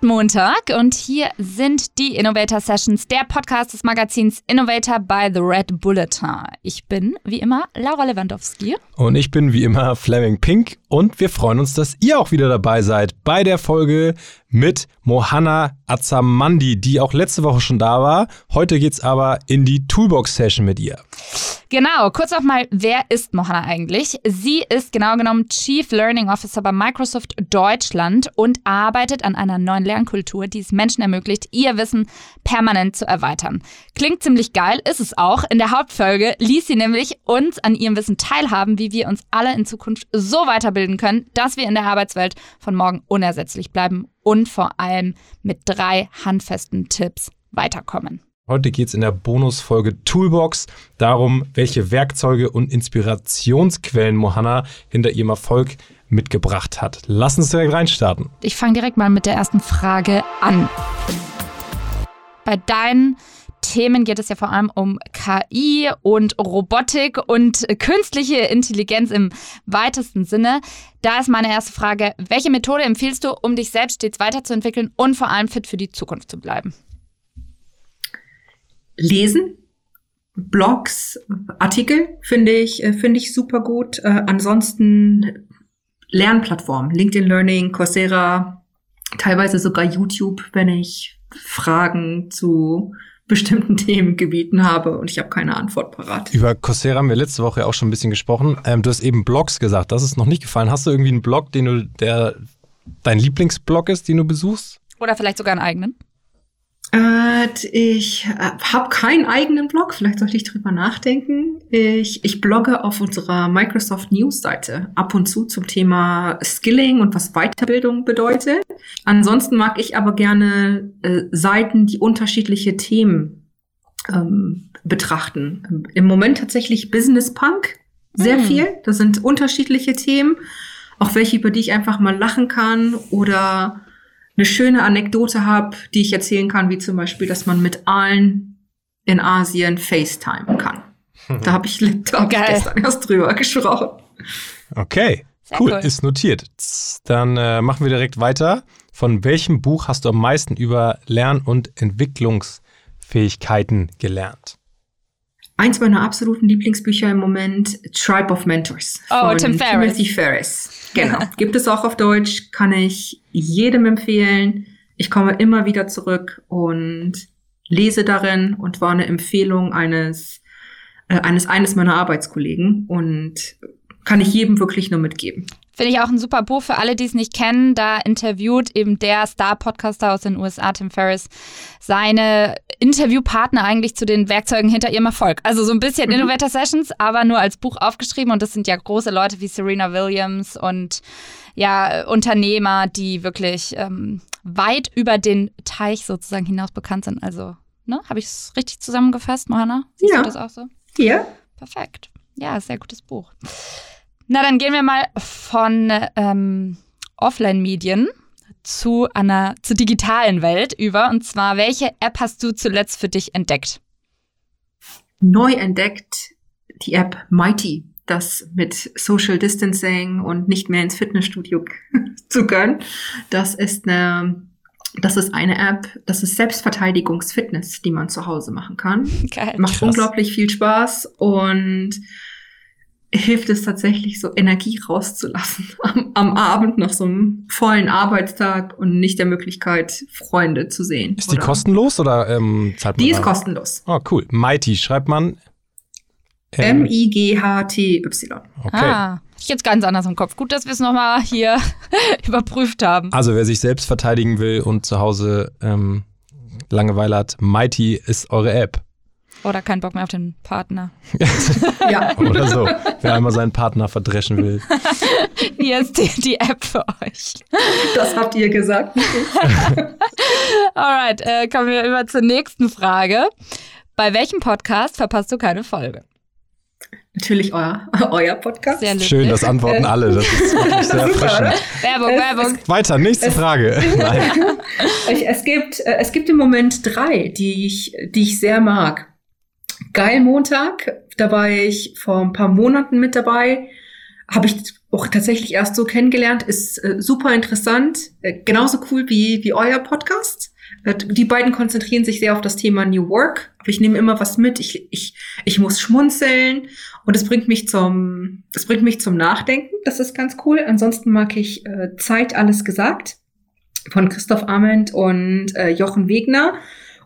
ist Montag und hier sind die Innovator Sessions, der Podcast des Magazins Innovator by The Red Bulletin. Ich bin, wie immer, Laura Lewandowski. Und ich bin, wie immer, Fleming Pink. Und wir freuen uns, dass ihr auch wieder dabei seid bei der Folge mit Mohanna Azamandi, die auch letzte Woche schon da war. Heute geht's aber in die Toolbox-Session mit ihr. Genau, kurz noch mal, wer ist Mohanna eigentlich? Sie ist genau genommen Chief Learning Officer bei Microsoft Deutschland und arbeitet an einer neuen Lernkultur, die es Menschen ermöglicht, ihr Wissen permanent zu erweitern. Klingt ziemlich geil, ist es auch. In der Hauptfolge ließ sie nämlich uns an ihrem Wissen teilhaben, wie wir uns alle in Zukunft so weiterbilden können, dass wir in der Arbeitswelt von morgen unersetzlich bleiben und vor allem mit drei handfesten Tipps weiterkommen. Heute geht es in der Bonusfolge Toolbox darum, welche Werkzeuge und Inspirationsquellen Mohanna hinter ihrem Erfolg mitgebracht hat. Lass uns direkt reinstarten. Ich fange direkt mal mit der ersten Frage an. Bei deinen Themen geht es ja vor allem um KI und Robotik und künstliche Intelligenz im weitesten Sinne. Da ist meine erste Frage, welche Methode empfiehlst du, um dich selbst stets weiterzuentwickeln und vor allem fit für die Zukunft zu bleiben? Lesen, Blogs, Artikel finde ich, äh, finde ich super gut. Äh, ansonsten Lernplattformen, LinkedIn Learning, Coursera, teilweise sogar YouTube, wenn ich Fragen zu bestimmten Themengebieten habe und ich habe keine Antwort parat. Über Coursera haben wir letzte Woche auch schon ein bisschen gesprochen. Ähm, du hast eben Blogs gesagt, das ist noch nicht gefallen. Hast du irgendwie einen Blog, den du, der dein Lieblingsblog ist, den du besuchst? Oder vielleicht sogar einen eigenen? Äh, ich äh, habe keinen eigenen Blog, vielleicht sollte ich drüber nachdenken. Ich, ich blogge auf unserer Microsoft News Seite ab und zu zum Thema Skilling und was Weiterbildung bedeutet. Ansonsten mag ich aber gerne äh, Seiten, die unterschiedliche Themen ähm, betrachten. Im Moment tatsächlich Business Punk, sehr hm. viel. Das sind unterschiedliche Themen, auch welche, über die ich einfach mal lachen kann oder eine schöne Anekdote habe, die ich erzählen kann, wie zum Beispiel, dass man mit allen in Asien FaceTime kann. Da habe ich, da hab ich gestern erst drüber gesprochen. Okay, cool. cool, ist notiert. Dann äh, machen wir direkt weiter. Von welchem Buch hast du am meisten über Lern- und Entwicklungsfähigkeiten gelernt? Eins meiner absoluten Lieblingsbücher im Moment, Tribe of Mentors. Oh, von Tim Ferriss. Timothy Ferriss. Genau. Gibt es auch auf Deutsch, kann ich jedem empfehlen. Ich komme immer wieder zurück und lese darin und war eine Empfehlung eines, äh, eines, eines meiner Arbeitskollegen und kann ich jedem wirklich nur mitgeben. Finde ich auch ein super Buch für alle, die es nicht kennen. Da interviewt eben der Star-Podcaster aus den USA, Tim Ferriss, seine Interviewpartner eigentlich zu den Werkzeugen hinter ihrem Erfolg. Also so ein bisschen mhm. Innovator Sessions, aber nur als Buch aufgeschrieben. Und das sind ja große Leute wie Serena Williams und ja, Unternehmer, die wirklich ähm, weit über den Teich sozusagen hinaus bekannt sind. Also, ne, habe ich es richtig zusammengefasst, Mohanna? Siehst ja. du das auch so? Ja. Perfekt. Ja, sehr gutes Buch. Na, dann gehen wir mal von ähm, Offline-Medien zu einer zur digitalen Welt über. Und zwar, welche App hast du zuletzt für dich entdeckt? Neu entdeckt die App Mighty, das mit Social Distancing und nicht mehr ins Fitnessstudio zu können. Das ist eine das ist eine App, das ist Selbstverteidigungsfitness, die man zu Hause machen kann. Geil. Macht Krass. unglaublich viel Spaß und hilft es tatsächlich, so Energie rauszulassen am, am, Abend nach so einem vollen Arbeitstag und nicht der Möglichkeit, Freunde zu sehen. Ist die kostenlos oder ähm, zahlt man Die ist kostenlos. Oh, cool. Mighty schreibt man M-I-G-H-T-Y. Okay. Ah, ich jetzt ganz anders im Kopf. Gut, dass wir es nochmal hier überprüft haben. Also, wer sich selbst verteidigen will und zu Hause ähm, Langeweile hat, Mighty ist eure App. Oder keinen Bock mehr auf den Partner. ja. Oder so. Wer einmal seinen Partner verdreschen will. Hier ist die, die App für euch. Das habt ihr gesagt. Alright, äh, kommen wir über zur nächsten Frage. Bei welchem Podcast verpasst du keine Folge? Natürlich euer, euer Podcast. Sehr Schön, das antworten alle. Das ist wirklich sehr erfrischend. Werbung, Werbung. Weiter, nächste es, Frage. Nein. es, gibt, äh, es gibt im Moment drei, die ich, die ich sehr mag. Geil Montag, da war ich vor ein paar Monaten mit dabei. habe ich auch tatsächlich erst so kennengelernt, ist äh, super interessant, äh, genauso cool wie, wie euer Podcast. Äh, die beiden konzentrieren sich sehr auf das Thema New Work, aber ich nehme immer was mit. Ich, ich, ich muss schmunzeln und es bringt mich zum, es bringt mich zum Nachdenken. Das ist ganz cool. Ansonsten mag ich äh, Zeit alles gesagt von Christoph Arment und äh, Jochen Wegner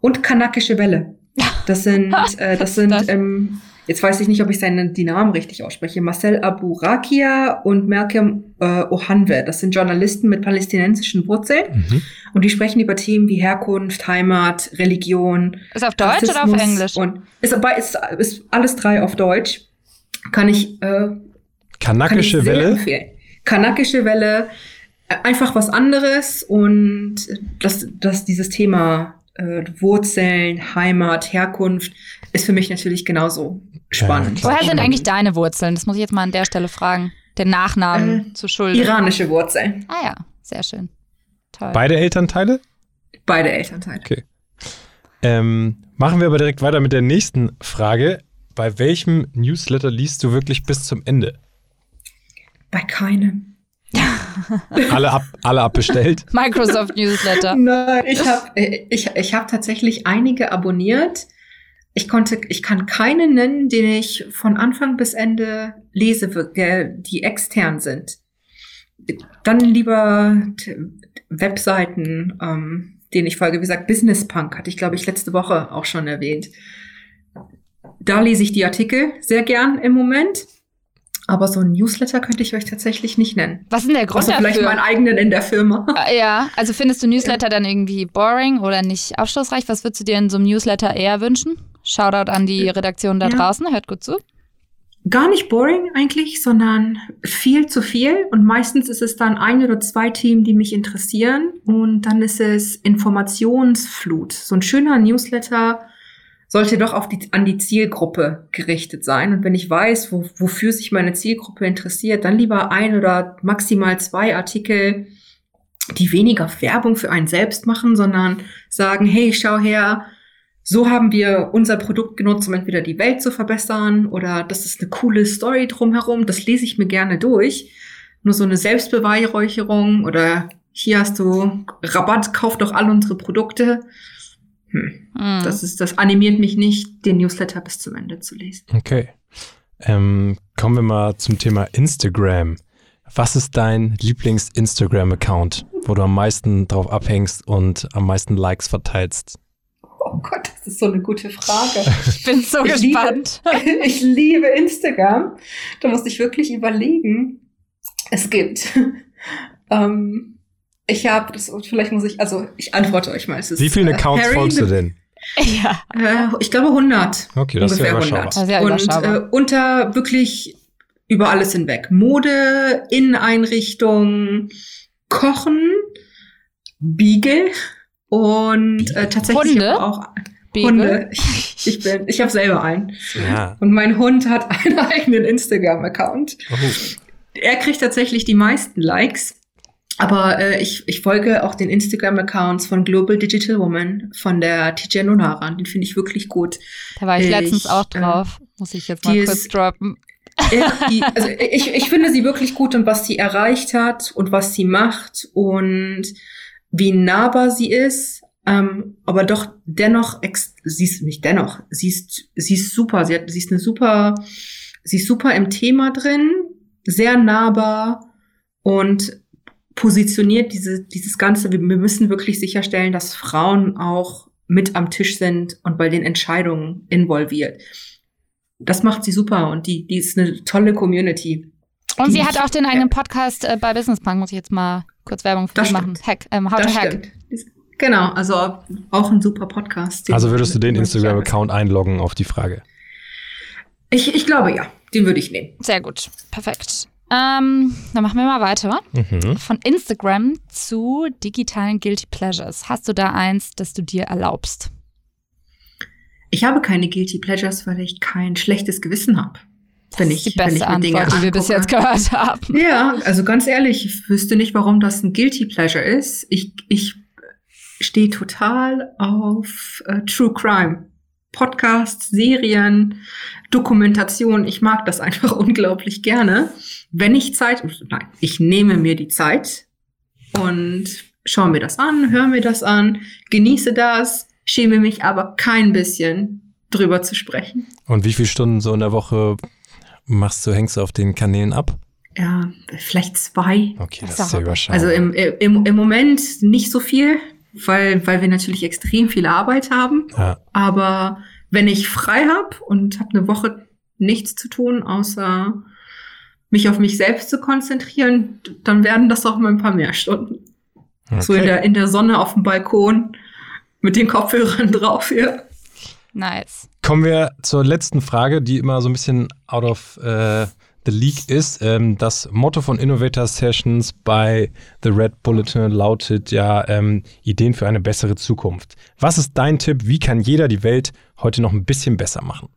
und Kanakische Welle. Das sind, äh, das sind ähm, jetzt weiß ich nicht, ob ich seinen, die Namen richtig ausspreche, Marcel Abu Rakia und Malcolm äh, Ohanwe. Das sind Journalisten mit palästinensischen Wurzeln. Mhm. Und die sprechen über Themen wie Herkunft, Heimat, Religion. Ist auf Deutsch Rassismus oder auf Englisch? Und ist, ist, ist alles drei auf Deutsch. Kann ich, äh, Kanakische kann ich Welle? Empfehlen. Kanakische Welle, äh, einfach was anderes und dass, dass dieses Thema äh, Wurzeln, Heimat, Herkunft ist für mich natürlich genauso spannend. Ja, Woher sind eigentlich deine Wurzeln? Das muss ich jetzt mal an der Stelle fragen. Den Nachnamen äh, zu Schulden. Iranische Wurzeln. Ah ja, sehr schön. Toll. Beide Elternteile? Beide Elternteile. Okay. Ähm, machen wir aber direkt weiter mit der nächsten Frage. Bei welchem Newsletter liest du wirklich bis zum Ende? Bei keinem. alle, ab, alle abbestellt? Microsoft Newsletter. Nein, ich habe ich, ich hab tatsächlich einige abonniert. Ich konnte, ich kann keinen nennen, den ich von Anfang bis Ende lese, die extern sind. Dann lieber Webseiten, ähm, denen ich folge. Wie gesagt, Business Punk hatte ich, glaube ich, letzte Woche auch schon erwähnt. Da lese ich die Artikel sehr gern im Moment. Aber so ein Newsletter könnte ich euch tatsächlich nicht nennen. Was ist denn der Grund also vielleicht dafür? meinen eigenen in der Firma. Ah, ja, also findest du Newsletter ja. dann irgendwie boring oder nicht aufschlussreich? Was würdest du dir in so einem Newsletter eher wünschen? Shoutout an die Redaktion da ja. draußen, hört gut zu. Gar nicht boring eigentlich, sondern viel zu viel. Und meistens ist es dann ein oder zwei Themen, die mich interessieren. Und dann ist es Informationsflut. So ein schöner Newsletter sollte doch auf die, an die Zielgruppe gerichtet sein. Und wenn ich weiß, wo, wofür sich meine Zielgruppe interessiert, dann lieber ein oder maximal zwei Artikel, die weniger Werbung für einen selbst machen, sondern sagen, hey, schau her, so haben wir unser Produkt genutzt, um entweder die Welt zu verbessern oder das ist eine coole Story drumherum. Das lese ich mir gerne durch. Nur so eine Selbstbeweihräucherung oder hier hast du Rabatt, kauf doch all unsere Produkte hm. Mhm. Das, ist, das animiert mich nicht, den Newsletter bis zum Ende zu lesen. Okay. Ähm, kommen wir mal zum Thema Instagram. Was ist dein Lieblings-Instagram-Account, wo du am meisten drauf abhängst und am meisten Likes verteilst? Oh Gott, das ist so eine gute Frage. Ich bin so ich gespannt. Liebe, ich liebe Instagram. Da musste ich wirklich überlegen. Es gibt ähm, ich habe, das vielleicht muss ich, also ich antworte euch mal. Es ist, Wie viele äh, Accounts Harry folgst du denn? Ja. Äh, ich glaube 100. Okay, das ungefähr ist ja 100. Sehr Und äh, unter wirklich über alles hinweg. Mode, Inneneinrichtung, Kochen, Beagle und äh, tatsächlich Hunde? auch Beagle. Hunde. Ich, ich bin, ich habe selber einen. Ja. Und mein Hund hat einen eigenen Instagram-Account. Oh. Er kriegt tatsächlich die meisten Likes. Aber äh, ich, ich folge auch den Instagram-Accounts von Global Digital Woman, von der TJ Nonaran. Den finde ich wirklich gut. Da war ich, ich letztens auch äh, drauf. Äh, Muss ich jetzt mal kurz ist, droppen. Ja, die, also ich, ich finde sie wirklich gut und was sie erreicht hat und was sie macht und wie nahbar sie ist. Ähm, aber doch dennoch, sie ist nicht dennoch, sie ist, sie ist super. Sie, hat, sie ist eine super, sie ist super im Thema drin, sehr nahbar und positioniert diese, dieses Ganze, wir, wir müssen wirklich sicherstellen, dass Frauen auch mit am Tisch sind und bei den Entscheidungen involviert. Das macht sie super und die, die ist eine tolle Community. Und sie hat auch den eigenen Podcast äh, bei Business Punk, muss ich jetzt mal kurz Werbung für das machen. Hack, ähm, How das to Hack. Stimmt. Genau, also auch ein super Podcast. Also würdest du den Instagram-Account einloggen auf die Frage? Ich, ich glaube ja, den würde ich nehmen. Sehr gut, perfekt. Ähm, dann machen wir mal weiter. Mhm. Von Instagram zu digitalen Guilty Pleasures. Hast du da eins, das du dir erlaubst? Ich habe keine Guilty Pleasures, weil ich kein schlechtes Gewissen habe. Das ist die beste Antwort, die wir bis jetzt gehört haben. Ja, also ganz ehrlich, ich wüsste nicht, warum das ein Guilty Pleasure ist. Ich, ich stehe total auf äh, True Crime. Podcasts, Serien, Dokumentation. Ich mag das einfach unglaublich gerne. Wenn ich Zeit, nein, ich nehme mir die Zeit und schaue mir das an, höre mir das an, genieße das, schäme mich aber kein bisschen drüber zu sprechen. Und wie viele Stunden so in der Woche machst du, hängst du auf den Kanälen ab? Ja, vielleicht zwei. Okay, das, das ist ja überschaubar. Also im, im, im Moment nicht so viel, weil, weil wir natürlich extrem viel Arbeit haben. Ja. Aber wenn ich frei habe und habe eine Woche nichts zu tun, außer mich auf mich selbst zu konzentrieren, dann werden das auch mal ein paar mehr Stunden. Okay. So in der, in der Sonne auf dem Balkon mit den Kopfhörern drauf hier. Nice. Kommen wir zur letzten Frage, die immer so ein bisschen out of äh, the league ist. Ähm, das Motto von Innovator Sessions bei The Red Bulletin lautet ja ähm, Ideen für eine bessere Zukunft. Was ist dein Tipp? Wie kann jeder die Welt heute noch ein bisschen besser machen?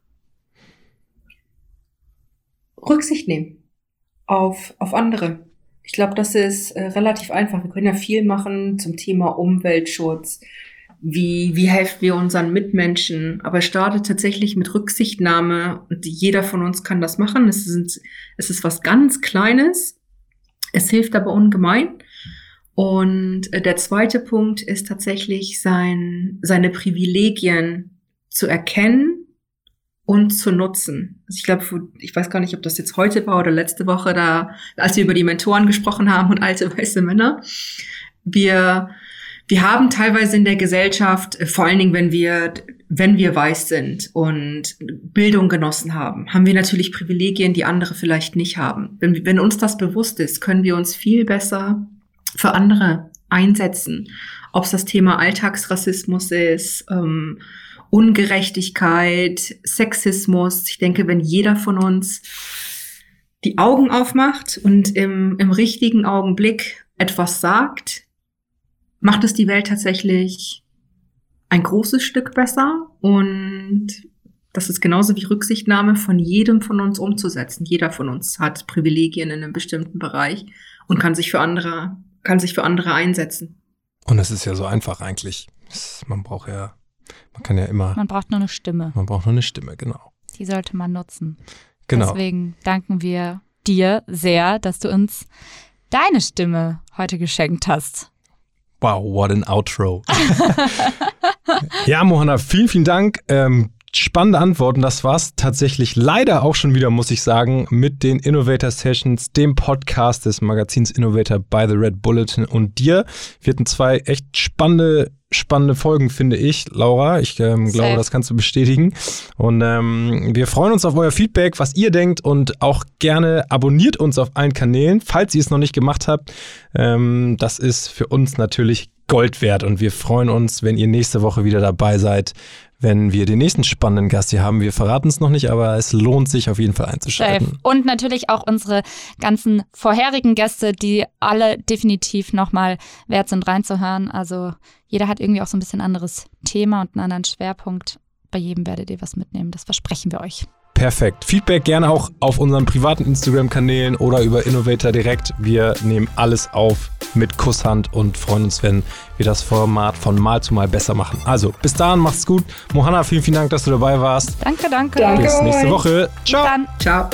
Rücksicht nehmen auf, auf andere. Ich glaube, das ist äh, relativ einfach. Wir können ja viel machen zum Thema Umweltschutz, wie, wie helfen wir unseren Mitmenschen. Aber es startet tatsächlich mit Rücksichtnahme und jeder von uns kann das machen. Es, sind, es ist was ganz Kleines. Es hilft aber ungemein. Und äh, der zweite Punkt ist tatsächlich sein, seine Privilegien zu erkennen und zu nutzen. Also ich glaube, ich weiß gar nicht, ob das jetzt heute war oder letzte Woche, da, als wir über die Mentoren gesprochen haben und alte weiße Männer. Wir wir haben teilweise in der Gesellschaft, äh, vor allen Dingen, wenn wir, wenn wir weiß sind und Bildung genossen haben, haben wir natürlich Privilegien, die andere vielleicht nicht haben. Wenn, wenn uns das bewusst ist, können wir uns viel besser für andere einsetzen. Ob es das Thema Alltagsrassismus ist, ähm, Ungerechtigkeit, Sexismus. Ich denke, wenn jeder von uns die Augen aufmacht und im, im richtigen Augenblick etwas sagt, macht es die Welt tatsächlich ein großes Stück besser und das ist genauso wie Rücksichtnahme von jedem von uns umzusetzen. Jeder von uns hat Privilegien in einem bestimmten Bereich und kann sich für andere, kann sich für andere einsetzen. Und es ist ja so einfach eigentlich. Man braucht ja, man kann ja immer. Man braucht nur eine Stimme. Man braucht nur eine Stimme, genau. Die sollte man nutzen. Genau. Deswegen danken wir dir sehr, dass du uns deine Stimme heute geschenkt hast. Wow, what an Outro. ja, Mohanna, vielen, vielen Dank. Ähm, spannende Antworten. Das war's tatsächlich leider auch schon wieder, muss ich sagen, mit den Innovator Sessions, dem Podcast des Magazins Innovator by the Red Bulletin und dir. Wir hatten zwei echt spannende spannende Folgen, finde ich, Laura. Ich ähm, glaube, das kannst du bestätigen. Und ähm, wir freuen uns auf euer Feedback, was ihr denkt und auch gerne abonniert uns auf allen Kanälen, falls ihr es noch nicht gemacht habt. Ähm, das ist für uns natürlich Gold wert und wir freuen uns, wenn ihr nächste Woche wieder dabei seid, wenn wir den nächsten spannenden Gast hier haben. Wir verraten es noch nicht, aber es lohnt sich auf jeden Fall einzuschalten. Safe. Und natürlich auch unsere ganzen vorherigen Gäste, die alle definitiv nochmal wert sind reinzuhören. Also jeder hat irgendwie auch so ein bisschen anderes Thema und einen anderen Schwerpunkt. Bei jedem werdet ihr was mitnehmen, das versprechen wir euch. Perfekt. Feedback gerne auch auf unseren privaten Instagram-Kanälen oder über Innovator direkt. Wir nehmen alles auf mit Kusshand und freuen uns, wenn wir das Format von Mal zu Mal besser machen. Also, bis dahin, macht's gut. Mohanna, vielen, vielen Dank, dass du dabei warst. Danke, danke. danke bis nächste Woche. Ciao. Ciao.